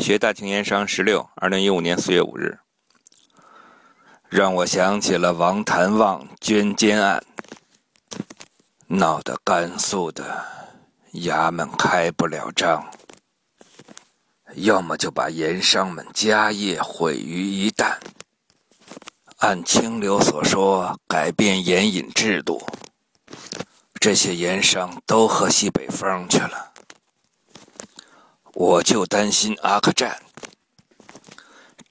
学大庆盐商十六，二零一五年四月五日，让我想起了王谭旺捐监案，闹得甘肃的衙门开不了张，要么就把盐商们家业毁于一旦。按清流所说，改变盐引制度，这些盐商都喝西北风去了。我就担心阿克战，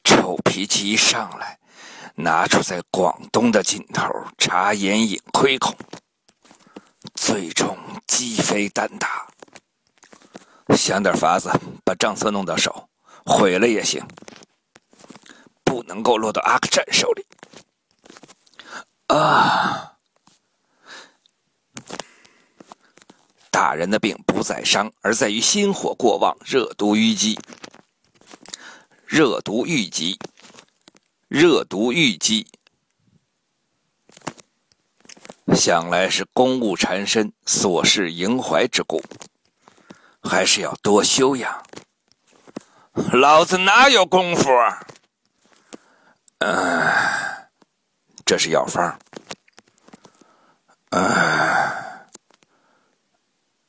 臭脾气一上来，拿出在广东的劲头查眼影亏空，最终鸡飞蛋打。想点法子把账册弄到手，毁了也行，不能够落到阿克战手里。啊！大人的病不在伤，而在于心火过旺，热毒淤积。热毒郁积，热毒郁积，想来是公务缠身、琐事萦怀之故，还是要多休养。老子哪有功夫？啊嗯，这是药方。嗯。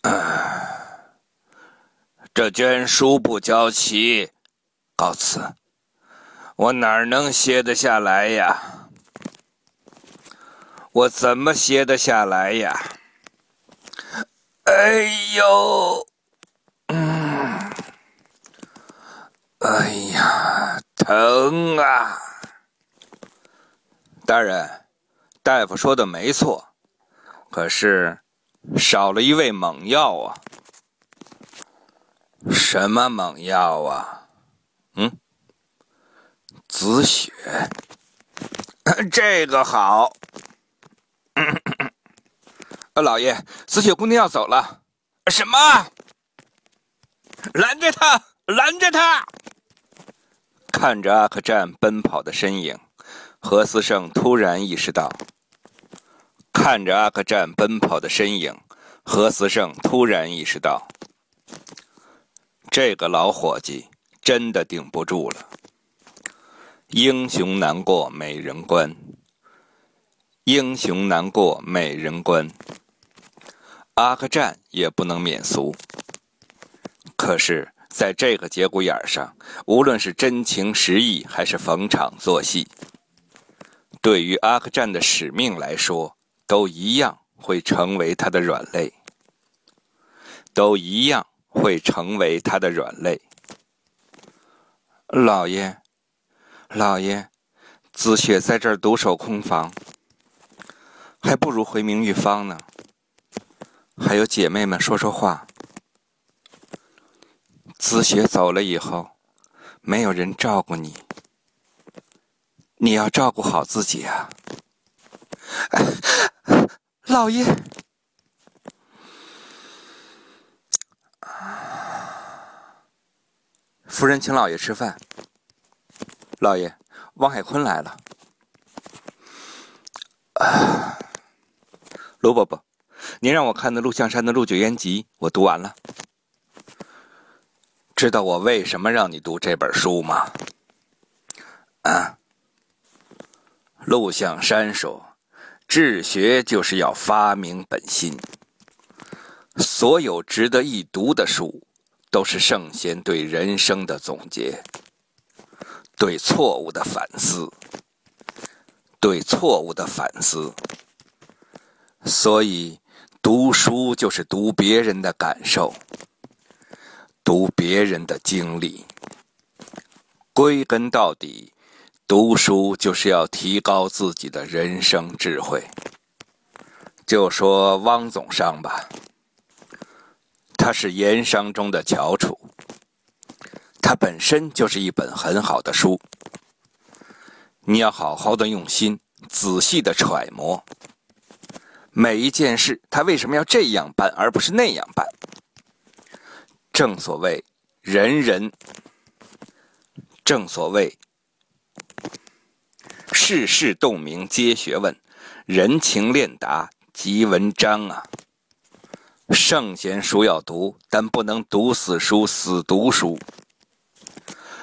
这捐书不交齐，告辞。我哪能歇得下来呀？我怎么歇得下来呀？哎呦，嗯，哎呀，疼啊！大人，大夫说的没错，可是少了一味猛药啊。什么猛药啊？嗯，紫雪，这个好。呃，老爷，紫雪姑娘要走了。什么？拦着她！拦着她！看着阿克战奔跑的身影，何思胜突然意识到。看着阿克战奔跑的身影，何思胜突然意识到。这个老伙计真的顶不住了。英雄难过美人关，英雄难过美人关。阿克战也不能免俗。可是，在这个节骨眼上，无论是真情实意还是逢场作戏，对于阿克战的使命来说，都一样会成为他的软肋，都一样。会成为他的软肋。老爷，老爷，紫雪在这儿独守空房，还不如回明玉坊呢。还有姐妹们说说话。紫雪走了以后，没有人照顾你，你要照顾好自己啊。老爷。夫人请老爷吃饭。老爷，王海坤来了。啊，卢伯伯，您让我看的陆象山的《陆九渊集》，我读完了。知道我为什么让你读这本书吗？啊，陆象山说，治学就是要发明本心。所有值得一读的书。都是圣贤对人生的总结，对错误的反思，对错误的反思。所以，读书就是读别人的感受，读别人的经历。归根到底，读书就是要提高自己的人生智慧。就说汪总商吧。他是盐商中的翘楚，他本身就是一本很好的书。你要好好的用心，仔细的揣摩每一件事，他为什么要这样办而不是那样办？正所谓人人，正所谓世事洞明皆学问，人情练达即文章啊。圣贤书要读，但不能读死书、死读书。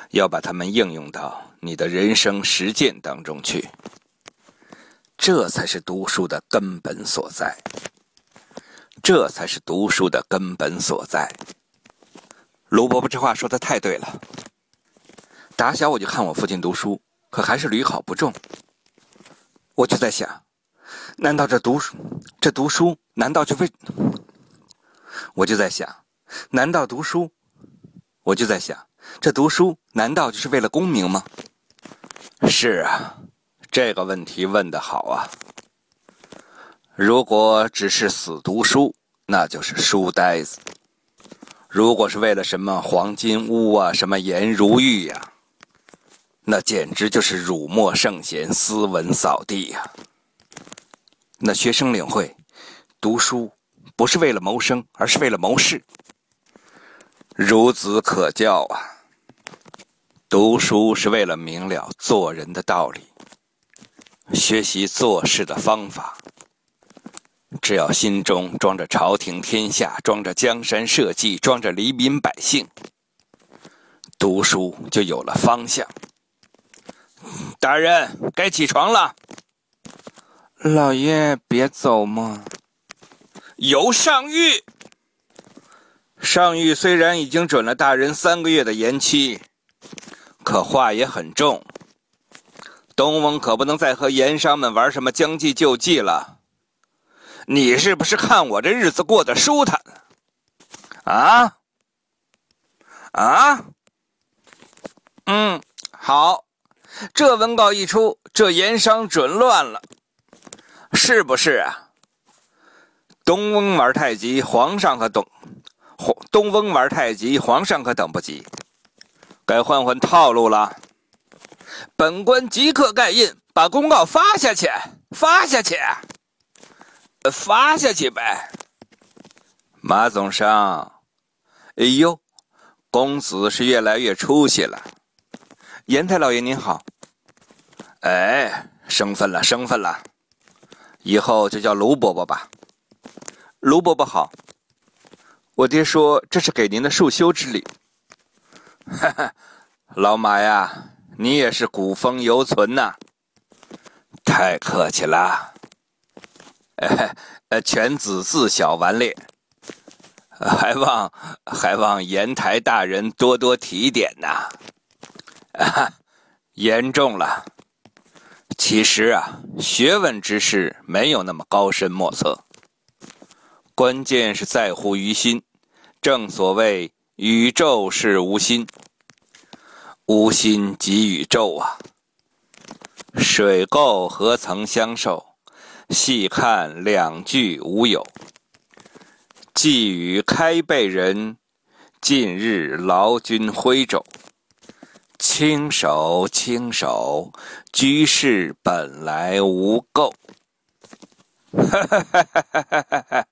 要把它们应用到你的人生实践当中去。这才是读书的根本所在。这才是读书的根本所在。卢伯伯这话说的太对了。打小我就看我父亲读书，可还是屡考不中。我就在想，难道这读书，这读书难道就为？我就在想，难道读书？我就在想，这读书难道就是为了功名吗？是啊，这个问题问得好啊。如果只是死读书，那就是书呆子；如果是为了什么黄金屋啊、什么颜如玉呀，那简直就是辱没圣贤、斯文扫地呀。那学生领会，读书不是为了谋生，而是为了谋事，孺子可教啊。读书是为了明了做人的道理，学习做事的方法。只要心中装着朝廷天下，装着江山社稷，装着黎民百姓，读书就有了方向。大人，该起床了。老爷，别走嘛。由上谕。上谕虽然已经准了大人三个月的延期，可话也很重。东翁可不能再和盐商们玩什么将计就计了。你是不是看我这日子过得舒坦？啊？啊？嗯，好，这文告一出，这盐商准乱了，是不是啊？东翁玩太极，皇上可等；东翁玩太极，皇上可等不及，该换换套路了。本官即刻盖印，把公告发下去，发下去。发下去呗，马总商。哎呦，公子是越来越出息了。严太老爷您好。哎，生分了，生分了，以后就叫卢伯伯吧。卢伯伯好。我爹说这是给您的束修之礼。哈哈，老马呀，你也是古风犹存呐。太客气了。呃，犬子自小顽劣，还望还望严台大人多多提点呐。严重了。其实啊，学问之事没有那么高深莫测，关键是在乎于心。正所谓宇宙是无心，无心即宇宙啊。水垢何曾相受？细看两句无有，寄与开背人，近日劳军徽肘，轻手轻手，居士本来无垢。哈哈哈哈哈哈哈哈！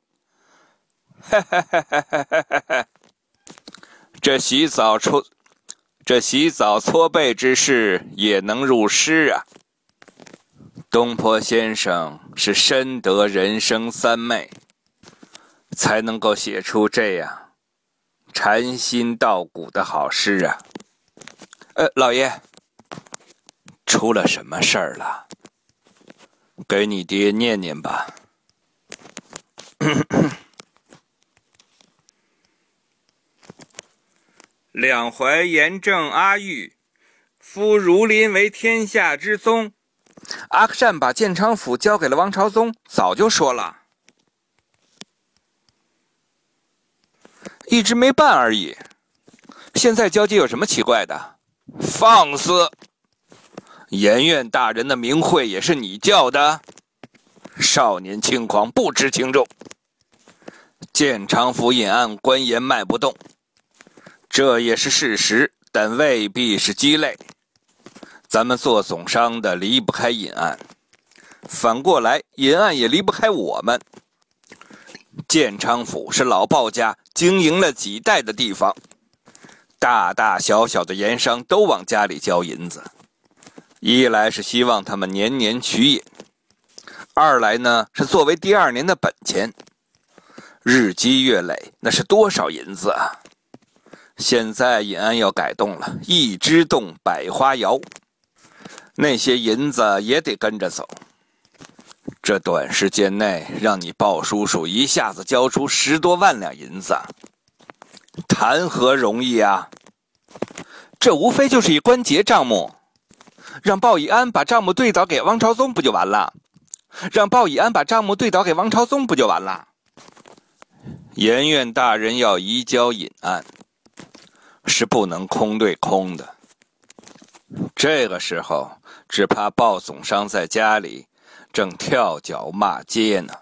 哈哈哈哈哈哈哈哈！这洗澡搓这洗澡搓背之事也能入诗啊！东坡先生是深得人生三昧，才能够写出这样禅心道骨的好诗啊！呃，老爷，出了什么事儿了？给你爹念念吧。两淮严正阿玉，夫儒林为天下之宗。阿克善把建昌府交给了王朝宗，早就说了，一直没办而已。现在交接有什么奇怪的？放肆！严院大人的名讳也是你叫的？少年轻狂，不知轻重。建昌府隐案，官盐卖不动，这也是事实，但未必是鸡肋。咱们做总商的离不开隐案，反过来，隐案也离不开我们。建昌府是老鲍家经营了几代的地方，大大小小的盐商都往家里交银子，一来是希望他们年年取银，二来呢是作为第二年的本钱。日积月累，那是多少银子啊！现在尹安要改动了，一枝动，百花摇，那些银子也得跟着走。这短时间内让你鲍叔叔一下子交出十多万两银子，谈何容易啊！这无非就是一关节账目，让鲍以安把账目对倒给王朝宗不就完了？让鲍以安把账目对倒给王朝宗不就完了？严院大人要移交尹案，是不能空对空的。这个时候，只怕鲍总商在家里正跳脚骂街呢。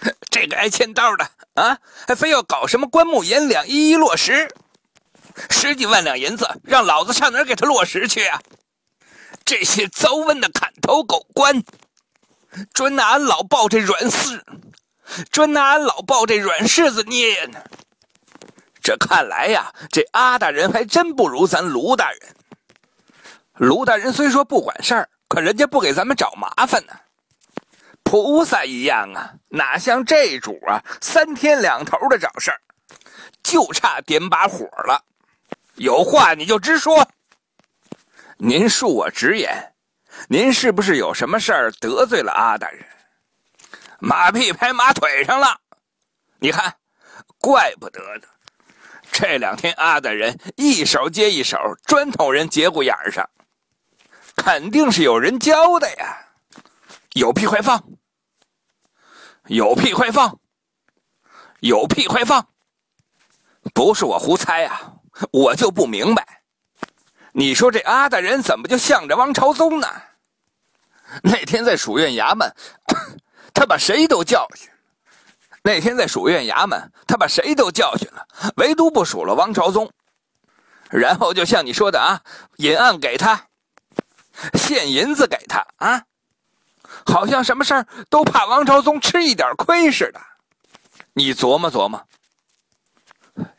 这个挨欠刀的啊，还非要搞什么棺木银两一一落实？十几万两银子，让老子上哪儿给他落实去啊？这些遭瘟的砍头狗官，专拿俺老鲍这软柿，专拿俺老鲍这软柿子捏呢。这看来呀，这阿大人还真不如咱卢大人。卢大人虽说不管事儿，可人家不给咱们找麻烦呢。菩萨一样啊，哪像这主啊，三天两头的找事儿，就差点把火了。有话你就直说。您恕我直言，您是不是有什么事儿得罪了阿大人？马屁拍马腿上了？你看，怪不得呢。这两天阿大人一手接一手，专捅人节骨眼上，肯定是有人教的呀。有屁快放！有屁快放！有屁快放！不是我胡猜啊。我就不明白，你说这阿大人怎么就向着王朝宗呢？那天在署院衙门，他把谁都教训；那天在署院衙门，他把谁都教训了，唯独不数了王朝宗。然后就像你说的啊，引案给他，现银子给他啊，好像什么事儿都怕王朝宗吃一点亏似的。你琢磨琢磨，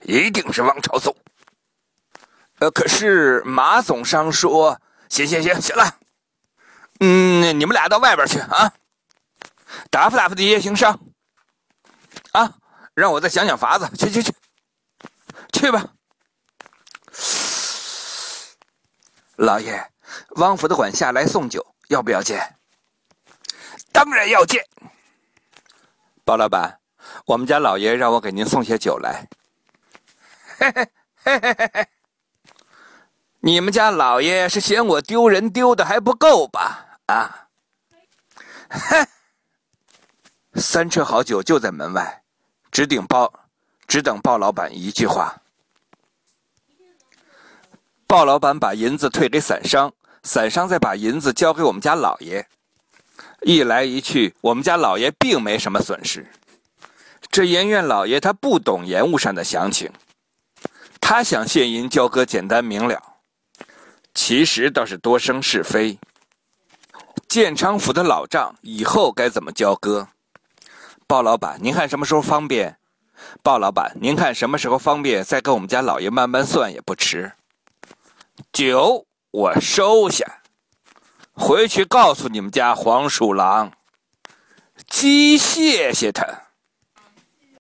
一定是王朝宗。呃，可是马总商说，行行行，行了，嗯，你们俩到外边去啊，打发打发这些行商，啊，让我再想想法子，去去去，去吧。老爷，汪府的管下来送酒，要不要见？当然要见。包老板，我们家老爷让我给您送些酒来。嘿嘿嘿嘿嘿嘿。你们家老爷是嫌我丢人丢的还不够吧？啊！哼！三车好酒就在门外，只顶包，只等鲍老板一句话。鲍老板把银子退给散商，散商再把银子交给我们家老爷。一来一去，我们家老爷并没什么损失。这盐院老爷他不懂盐务上的详情，他想现银交割简单明了。其实倒是多生是非。建昌府的老账以后该怎么交割？鲍老板，您看什么时候方便？鲍老板，您看什么时候方便？再跟我们家老爷慢慢算也不迟。酒我收下，回去告诉你们家黄鼠狼，鸡谢谢他。